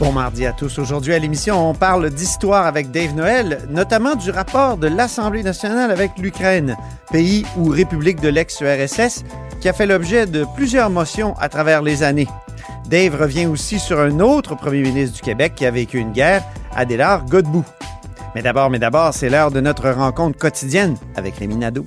Bon mardi à tous. Aujourd'hui à l'émission, on parle d'histoire avec Dave Noël, notamment du rapport de l'Assemblée nationale avec l'Ukraine, pays ou république de l'ex-URSS, qui a fait l'objet de plusieurs motions à travers les années. Dave revient aussi sur un autre premier ministre du Québec qui a vécu une guerre, Adélard Godbout. Mais d'abord, mais d'abord, c'est l'heure de notre rencontre quotidienne avec Rémi Nadeau.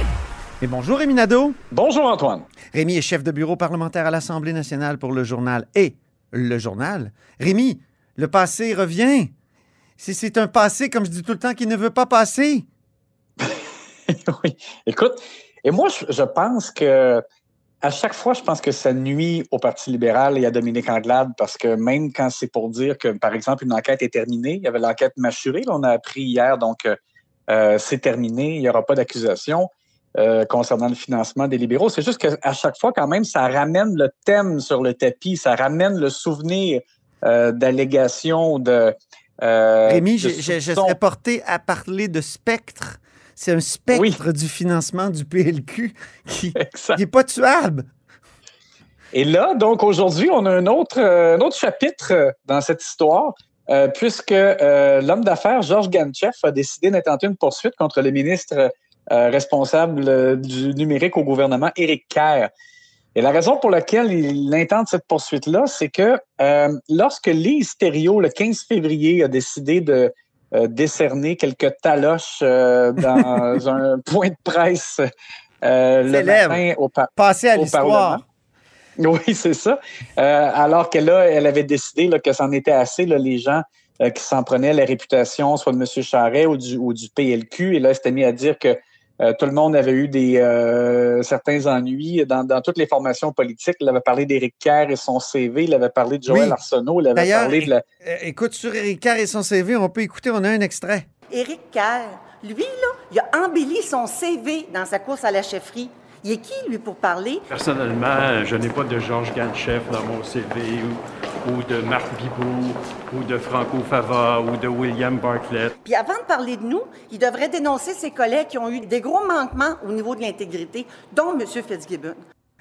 Et bonjour Rémi Nadeau. Bonjour Antoine. Rémi est chef de bureau parlementaire à l'Assemblée nationale pour le journal et le journal. Rémi, le passé revient. C'est- C'est un passé, comme je dis tout le temps, qui ne veut pas passer. oui. Écoute, et moi, je, je pense que à chaque fois, je pense que ça nuit au Parti libéral et à Dominique Anglade parce que même quand c'est pour dire que, par exemple, une enquête est terminée, il y avait l'enquête mâchurée, on a appris hier, donc euh, euh, c'est terminé, il n'y aura pas d'accusation euh, concernant le financement des libéraux. C'est juste qu'à chaque fois, quand même, ça ramène le thème sur le tapis, ça ramène le souvenir euh, d'allégations de. euh, Rémi, de je, je- je soupçons. serais porté à parler de spectre. C'est un spectre du financement du PLQ qui n'est pas tuable. Et là, donc aujourd'hui, on a un autre, un autre chapitre dans cette histoire, euh, puisque euh, l'homme d'affaires Georges Ganchev a décidé d'intenter une poursuite contre le ministre responsable euh, du numérique au gouvernement, Éric Kerr. Et la raison pour laquelle il intente cette poursuite-là, c'est que euh, lorsque Lise Thériault, le 15 février, a décidé de euh, décerner quelques taloches euh, dans un point de presse euh, le matin au, Passer à au l'histoire. Parlement. Oui, c'est ça. Euh, alors que là, elle avait décidé là, que c'en était assez, là, les gens euh, qui s'en prenaient la réputation, soit de M. Charret ou du, ou du PLQ. Et là, elle s'était mis à dire que euh, tout le monde avait eu des euh, certains ennuis dans, dans toutes les formations politiques. Il avait parlé d'Éric Kerr et son CV. Il avait parlé de Joël Oui. Arsenault. Il avait parlé de la... Écoute, sur Éric Kerr et son CV, on peut écouter, on a un extrait. Éric Kerr, lui, là, il a embelli son CV dans sa course à la chefferie. Il est qui, lui, pour parler? Personnellement, je n'ai pas de Georges Ganchef dans mon CV ou, ou de Marc Bibou ou de Franco Fava ou de William Bartlett. Puis avant de parler de nous, il devrait dénoncer ses collègues qui ont eu des gros manquements au niveau de l'intégrité, dont M. Fitzgibbon.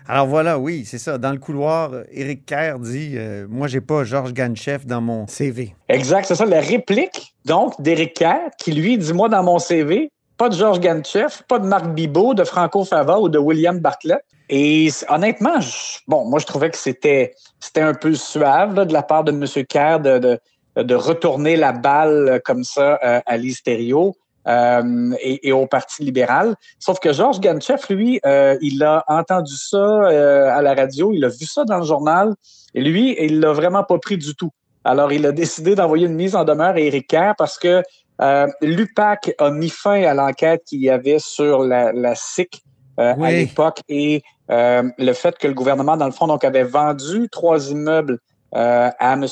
Alors voilà, oui, c'est ça. Dans le couloir, Éric Kerr dit euh, Moi, j'ai pas Georges Ganchev dans mon CV. Exact, c'est ça. La réplique, donc, d'Éric Kerr, qui lui dit, moi, dans mon CV, pas de Georges Ganchev, pas de Marc Bibot, de Franco Fava ou de William Bartlett. Et honnêtement, je- bon, moi, je trouvais que c'était un peu suave de la part de M. Kerr de, retourner la balle comme ça euh, à Thériault, euh, et, et au Parti libéral. Sauf que Georges Ganchev, lui, euh, il a entendu ça euh, à la radio, il a vu ça dans le journal, et lui, il l'a vraiment pas pris du tout. Alors, il a décidé d'envoyer une mise en demeure à Éric Kerr parce que euh, l'UPAC a mis fin à l'enquête qu'il y avait sur la, la SIC euh, à l'époque et euh, le fait que le gouvernement, dans le fond, donc, avait vendu trois immeubles à M.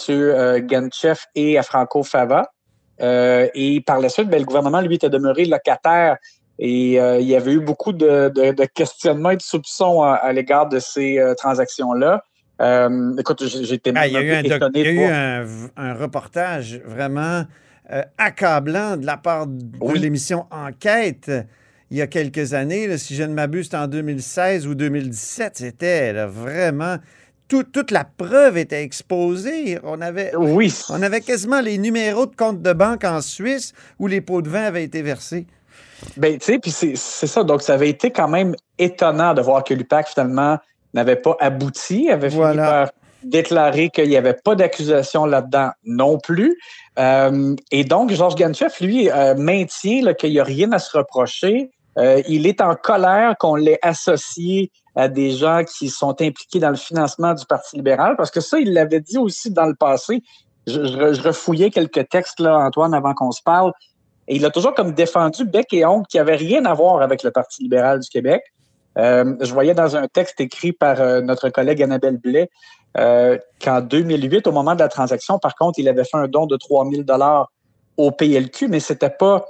Genchev et à Franco Fava. Et par la suite, ben, le gouvernement, lui, était demeuré locataire et euh, il y avait eu beaucoup de, de, de questionnements et de soupçons à, à l'égard de ces euh, transactions-là. Euh, écoute, j'étais Ah, il y a eu, un, doc- étonné il y a de eu voir- un, un reportage vraiment euh, accablant de la part de Oui. l'émission Enquête il y a quelques années. là, si je ne m'abuse, c'était en 2016 ou 2017. C'était vraiment. tout- toute la preuve était exposée. On avait, Oui. on avait quasiment les numéros de compte de banque en Suisse où les pots de vin avaient été versés. Ben, tu sais, puis c'est c'est ça. Donc, ça avait été quand même étonnant de voir que l'UPAC, finalement, n'avait pas abouti, avait Voilà. fini par déclarer qu'il n'y avait pas d'accusation là-dedans non plus. Euh, et donc, Georges Ganchev, lui, euh, maintient qu'il n'y a rien à se reprocher. Euh, il est en colère qu'on l'ait associé à des gens qui sont impliqués dans le financement du Parti libéral, parce que ça, il l'avait dit aussi dans le passé. Je, refouillais quelques textes, là, Antoine, avant qu'on se parle. Et il a toujours comme défendu bec et ongle qui avait rien à voir avec le Parti libéral du Québec. Euh, je voyais dans un texte écrit par notre collègue Annabelle Blais euh, qu'en 2008, au moment de la transaction, par contre, il avait fait un don de 3000 dollars au PLQ, mais c'était pas.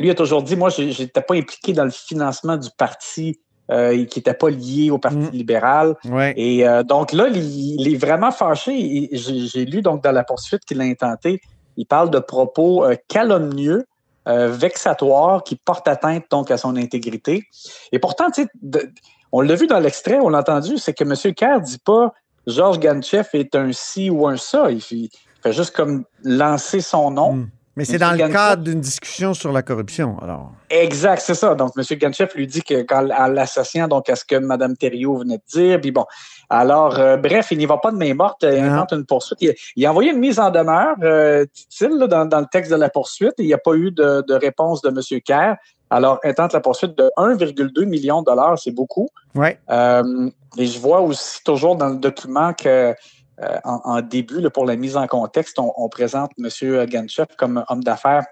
Lui a toujours dit, moi, j'ai- j'étais pas impliqué dans le financement du parti euh, qui n'était pas lié au Parti Mm. libéral. Ouais. Et euh, donc là, il, il est vraiment fâché. J'ai lu donc dans la poursuite qu'il a intenté, il parle de propos euh, calomnieux, vexatoires, qui portent atteinte donc à son intégrité. Et pourtant, de- on l'a vu dans l'extrait, on l'a entendu, c'est que M. Kerr dit pas Georges Ganchev est un ci ou un ça. Il fait, juste comme lancer son nom. Mm. Mais c'est dans le cadre d'une discussion sur la corruption. Alors, Exact, c'est ça. Donc, M. Ganchev lui dit que quand, en l'associant donc à ce que Mme Thériault venait de dire, puis bon. Alors, euh, bref, il n'y va pas de main morte, il invente une poursuite. Il, il a envoyé une mise en demeure, euh, dit-il, dans, dans le texte de la poursuite, et il n'y a pas eu de, de réponse de M. Kerr. Alors, intente la poursuite de 1,2 million de dollars, c'est beaucoup. ouais. Euh, et je vois aussi toujours dans le document que euh, en, en début, là, pour la mise en contexte, on, on présente M. Ganchev comme homme d'affaires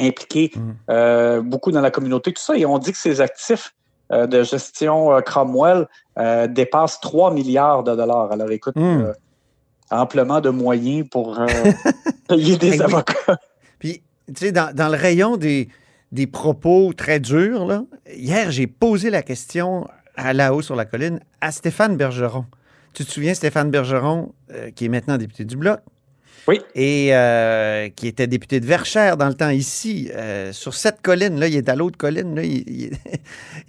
impliqué Mhm. euh, beaucoup dans la communauté, tout ça, et on dit que ses actifs euh, de gestion Cromwell dépassent 3 milliards de dollars. Alors écoute, euh, amplement de moyens pour payer des oui. avocats. Puis, tu sais, dans, dans le rayon des, des propos très durs, là, hier, j'ai posé la question à là-haut sur la colline à Stéphane Bergeron. Tu te souviens, Stéphane Bergeron, euh, qui est maintenant député du Bloc? Oui. Et euh, qui était député de Verchères dans le temps ici, euh, sur cette colline. Là, il est à l'autre colline. Là, il- il-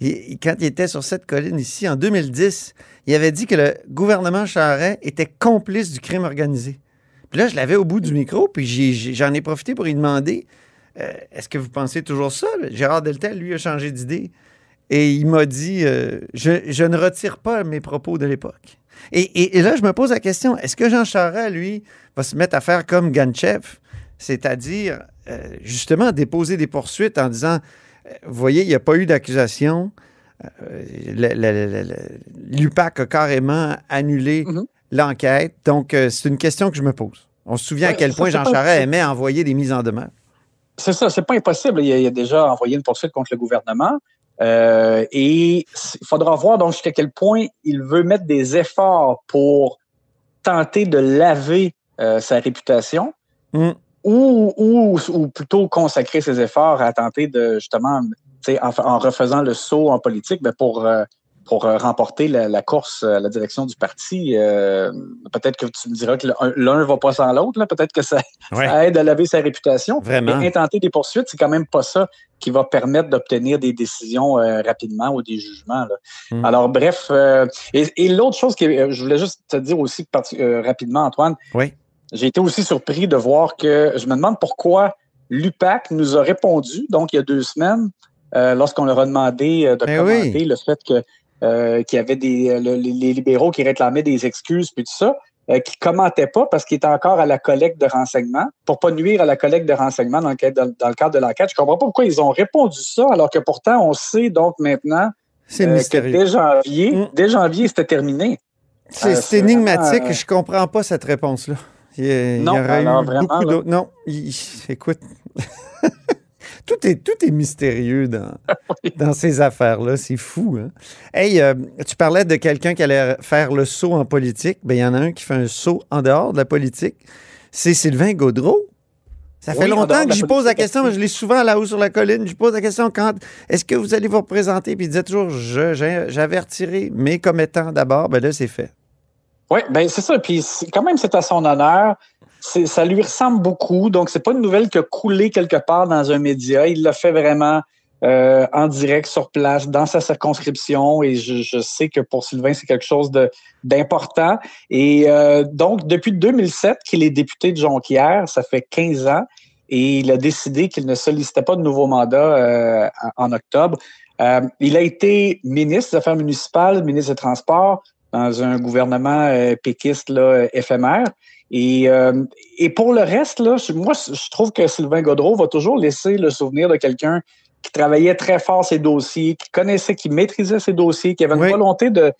il- quand il était sur cette colline ici, en 2010, il avait dit que le gouvernement Charest était complice du crime organisé. Puis là, je l'avais au bout du micro, puis j'en ai, profité pour lui demander euh, est-ce que vous pensez toujours ça? Là? Gérard Deltel, lui, a changé d'idée. Et il m'a dit euh, je, je ne retire pas mes propos de l'époque. Et, et- et là, je me pose la question est-ce que Jean Charest, lui, va se mettre à faire comme Ganchev, c'est-à-dire euh, justement déposer des poursuites en disant euh, vous voyez, il n'y a pas eu d'accusation. L'UPAC a carrément annulé Mhm. l'enquête. Donc, c'est une question que je me pose. On se souvient à quel point Jean Charest aimait envoyer des mises en demeure. C'est ça, c'est pas impossible. Il a, il a déjà envoyé une poursuite contre le gouvernement. Euh, et il faudra voir donc jusqu'à quel point il veut mettre des efforts pour tenter de laver euh, sa réputation Mm. ou, ou, ou plutôt consacrer ses efforts à tenter de justement, en, en refaisant le saut en politique, ben pour, euh, pour euh, remporter la, la course à la direction du parti. Euh, Peut-être que tu me diras que l'un- l'un va pas sans l'autre. Peut-être que ça, Ouais. ça aide à laver sa réputation. Vraiment. Mais intenter des poursuites, c'est quand même pas ça qui va permettre d'obtenir des décisions euh, rapidement ou des jugements. là. Mm. Alors, bref, euh, et, et l'autre chose que euh, je voulais juste te dire aussi euh, rapidement, Antoine, Oui. j'ai été aussi surpris de voir que je me demande pourquoi l'UPAC nous a répondu, donc il y a deux semaines, euh, lorsqu'on leur a demandé euh, de Ben commenter oui. le fait que euh, qu'il y avait des euh, le- les, libéraux qui réclamaient des excuses puis tout ça, euh, qui commentaient pas parce qu'ils étaient encore à la collecte de renseignements pour pas nuire à la collecte de renseignements dans le, cadre- dans, dans le cadre de l'enquête. Je comprends pas pourquoi ils ont répondu ça alors que pourtant on sait donc maintenant C'est euh, que mystérieux. dès janvier, Mm. dès janvier c'était terminé. C'est Euh, énigmatique. Je comprends pas cette. Il y, a- il y Non, aurait alors eu vraiment, beaucoup là. d'autres. Non, il- écoute. tout est, tout est mystérieux dans, dans ces affaires-là. C'est fou. Hein? Hey, euh, tu parlais de quelqu'un qui allait faire le saut en politique. Ben, il y en a un qui fait un saut en dehors de la politique. C'est Sylvain Gaudreau. Ça fait Oui, longtemps que j'y pose la question, mais je l'ai souvent là-haut sur la colline. Je pose la question quand est-ce que vous allez vous représenter? Puis il disait toujours j'avais retiré mes commettants d'abord. Ben là, c'est fait. Oui, ben c'est ça. Puis quand même, c'est à son honneur. Ça lui ressemble beaucoup. Donc, c'est pas une nouvelle qui a coulé quelque part dans un média. Il l'a fait vraiment euh, en direct, sur place, dans sa circonscription. Et je, je sais que pour Sylvain, c'est quelque chose d'important. Et euh, donc, depuis 2007 qu'il est député de Jonquière, ça fait 15 ans. Et il a décidé qu'il ne sollicitait pas de nouveau mandat euh, en en octobre. Euh, il a été ministre des Affaires municipales, ministre des Transports dans un gouvernement euh, péquiste là, éphémère. Et, euh, et pour le reste, là, moi, je trouve que Sylvain Godreau va toujours laisser le souvenir de quelqu'un qui travaillait très fort ses dossiers, qui connaissait, qui maîtrisait ses dossiers, qui avait une Oui. volonté de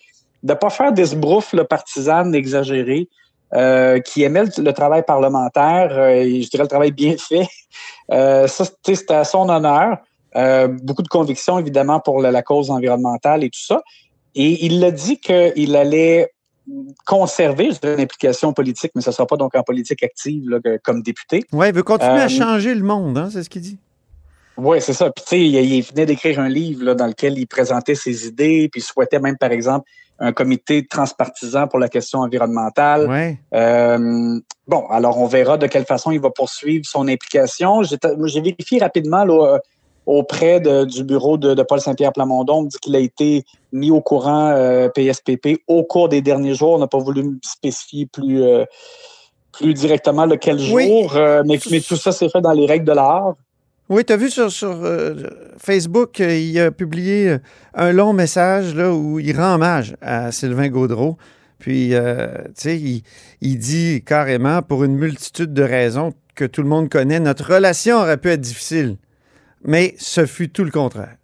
ne pas faire des sbrouffes là, partisanes exagérées, euh, qui aimait le, le travail parlementaire, euh, et je dirais le travail bien fait. Euh, ça, c'était à son honneur. Euh, beaucoup de convictions, évidemment, pour la, la cause environnementale et tout ça. Et il a dit qu'il allait conserver une implication politique, mais ce ne sera pas donc en politique active là, comme député. Oui, il veut continuer Euh, à changer le monde, hein, c'est ce qu'il dit. Oui, c'est ça. Puis, tu sais, il, il venait d'écrire un livre là, dans lequel il présentait ses idées, puis il souhaitait même, par exemple, un comité transpartisan pour la question environnementale. Ouais. Euh, bon, alors on verra de quelle façon il va poursuivre son implication. J'ai j'ai vérifié rapidement là, euh, auprès de- du bureau de, de Paul Saint-Pierre Plamondon. On dit qu'il a été mis au courant euh, PSPP au cours des derniers jours. On n'a pas voulu spécifier plus, euh, plus directement le quel Oui. jour, euh, mais, mais tout ça s'est fait dans les règles de l'art. Oui, tu as vu sur, sur euh, Facebook, euh, il a publié euh, un long message là, où il rend hommage à Sylvain Gaudreau. Puis, euh, tu sais, il, il dit carrément, pour une multitude de raisons que tout le monde connaît, notre relation aurait pu être difficile. Mais ce fut tout le contraire.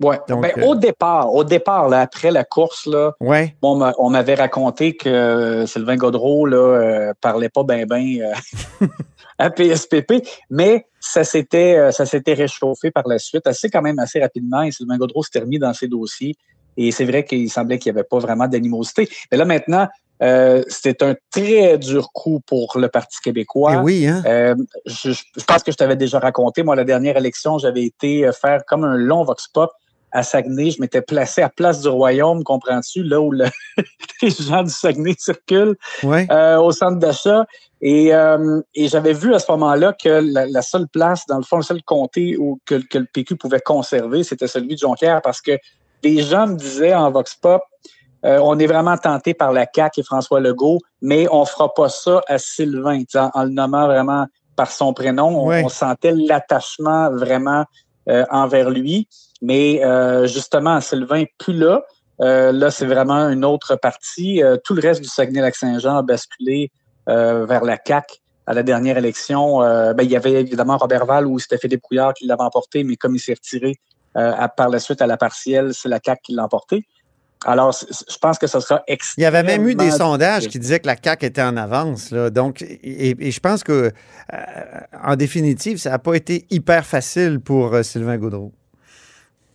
Donc, Ben, euh, Au départ, au départ, là, après la course, là, Ouais. on m'a- on m'avait raconté que euh, Sylvain Godreau là, euh, parlait pas bien bien à PSPP, mais ça s'était ça s'était réchauffé par la suite, assez quand même assez rapidement, et Sylvain Godreau s'était remis dans ses dossiers. Et c'est vrai qu'il semblait qu'il n'y avait pas vraiment d'animosité. Mais là, maintenant, euh, c'était un très dur coup pour le Parti québécois. Eh oui, hein? Euh, je, je pense que je t'avais déjà raconté, moi, la dernière élection, j'avais été euh, faire comme un long vox pop à Saguenay. Je m'étais placé à Place du Royaume, comprends-tu, là où le- les gens du Saguenay circulent Ouais. euh, au centre d'achat. Et, euh, et j'avais vu à ce moment-là que la, la seule place, dans le fond, le seul comté où, que, que le PQ pouvait conserver, c'était celui de Jonquière parce que les gens me disaient en vox pop, euh, on est vraiment tenté par la CAQ et François Legault, mais on fera pas ça à Sylvain, en, en le nommant vraiment par son prénom. On, sentait l'attachement vraiment euh, envers lui. Mais euh, justement, Sylvain, plus là. Euh, là, c'est vraiment une autre partie. Euh, tout le reste du Saguenay-Lac-Saint-Jean a basculé euh, vers la CAQ à la dernière élection. Euh, ben, il y avait évidemment Robert Val où c'était Philippe Couillard qui l'avait emporté, mais comme il s'est retiré euh, à- par la suite à la partielle, c'est la CAQ qui l'a emporté. Alors, je pense que ce sera extrêmement... Il y avait même eu des sondages qui disaient que la CAQ était en avance. Là. Donc, et, et je pense que, euh, en définitive, ça n'a pas été hyper facile pour euh, Sylvain Gaudreau.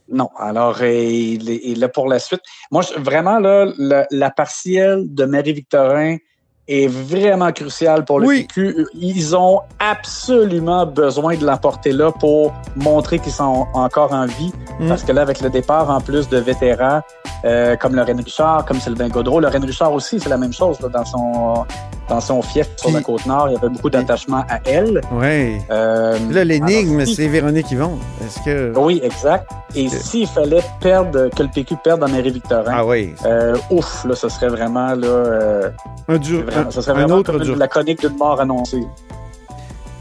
Non. Alors, il est- et là, pour la suite, moi, je- vraiment, là, la, la partielle de Marie-Victorin est vraiment cruciale pour le Oui. PQ. Ils ont absolument besoin de l'emporter là pour montrer qu'ils sont encore en vie. Mm. Parce que là, avec le départ, en plus de vétérans, euh, comme Lorraine Richard, comme Sylvain Gaudreau, Lorraine Richard aussi, c'est la même chose là, dans son dans son fief sur la Côte-Nord. Il y avait beaucoup d'attachement à elle. Oui. Euh, Là, l'énigme, si- c'est Véronique Yvon. Est-ce que. oui, exact. Et s'il fallait perdre, que le PQ perde dans Marie-Victorin, Ah oui. euh, ouf, là, ce serait vraiment, là, euh, Un, dur, un- ce serait un autre comme une- dur. la chronique d'une mort annoncée.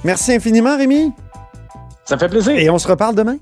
Merci infiniment, Rémi. Ça me fait plaisir. Et on se reparle demain.